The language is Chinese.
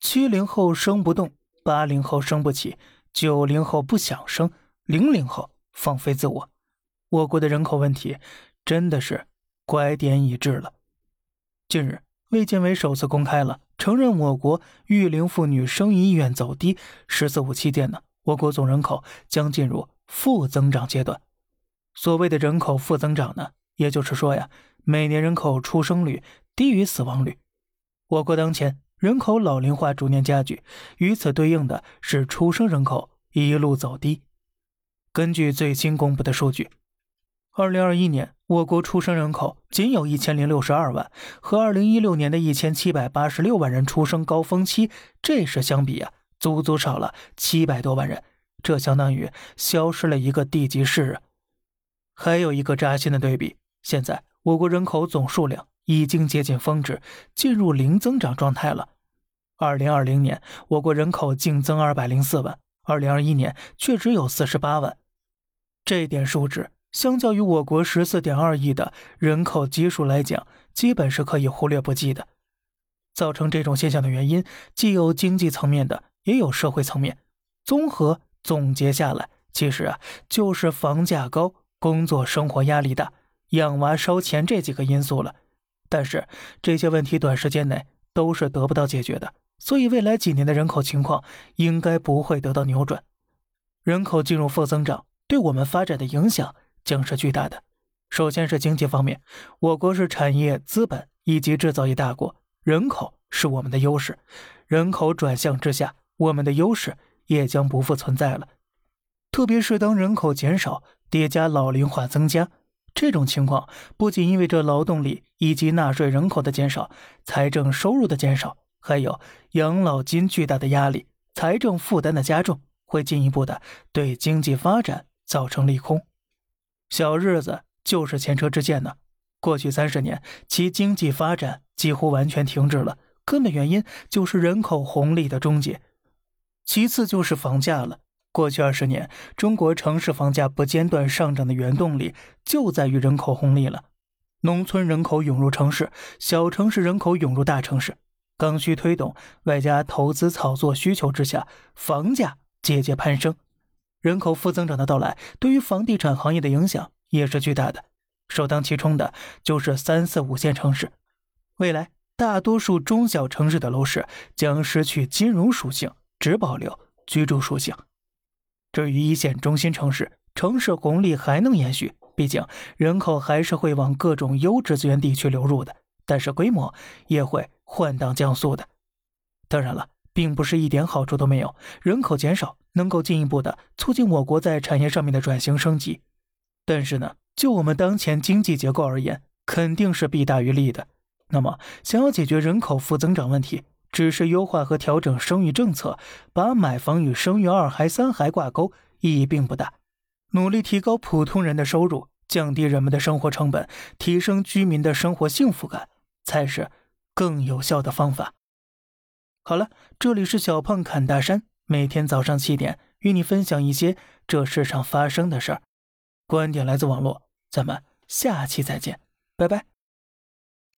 七零后生不动，八零后生不起，九零后不想生，零零后放飞自我。我国的人口问题真的是拐点已至了。近日，卫健委首次公开了承认我国育龄妇女生育意愿走低，“十四五”期间呢，我国总人口将进入负增长阶段。所谓的人口负增长呢，也就是说呀，每年人口出生率低于死亡率。我国当前人口老龄化逐年加剧，与此对应的是出生人口一路走低。根据最新公布的数据，二零二一年我国出生人口仅有一千零六十二万，和二零一六年的一千七百八十六万人出生高峰期这时相比啊，足足少了七百多万人，这相当于消失了一个地级市啊。还有一个扎心的对比，现在我国人口总数量已经接近峰值，进入零增长状态了。二零二零年我国人口净增二百零四万，二零二一年却只有四十八万，这点数值相较于我国十四点二亿的人口基数来讲，基本是可以忽略不计的。造成这种现象的原因，既有经济层面的，也有社会层面。综合总结下来，其实啊，就是房价高。工作生活压力大，养娃烧钱这几个因素了，但是这些问题短时间内都是得不到解决的，所以未来几年的人口情况应该不会得到扭转。人口进入负增长，对我们发展的影响将是巨大的。首先是经济方面，我国是产业、资本以及制造业大国，人口是我们的优势，人口转向之下，我们的优势也将不复存在了。特别是当人口减少。叠加老龄化增加，这种情况不仅意味着劳动力以及纳税人口的减少，财政收入的减少，还有养老金巨大的压力，财政负担的加重，会进一步的对经济发展造成利空。小日子就是前车之鉴呢。过去三十年，其经济发展几乎完全停滞了，根本原因就是人口红利的终结。其次就是房价了。过去二十年，中国城市房价不间断上涨的原动力就在于人口红利了。农村人口涌入城市，小城市人口涌入大城市，刚需推动，外加投资炒作需求之下，房价节节攀升。人口负增长的到来，对于房地产行业的影响也是巨大的。首当其冲的就是三四五线城市，未来大多数中小城市的楼市将失去金融属性，只保留居住属性。至于一线中心城市，城市红利还能延续，毕竟人口还是会往各种优质资源地区流入的，但是规模也会换挡降速的。当然了，并不是一点好处都没有，人口减少能够进一步的促进我国在产业上面的转型升级。但是呢，就我们当前经济结构而言，肯定是弊大于利的。那么，想要解决人口负增长问题，只是优化和调整生育政策，把买房与生育二孩、三孩挂钩，意义并不大。努力提高普通人的收入，降低人们的生活成本，提升居民的生活幸福感，才是更有效的方法。好了，这里是小胖侃大山，每天早上七点与你分享一些这世上发生的事儿，观点来自网络，咱们下期再见，拜拜。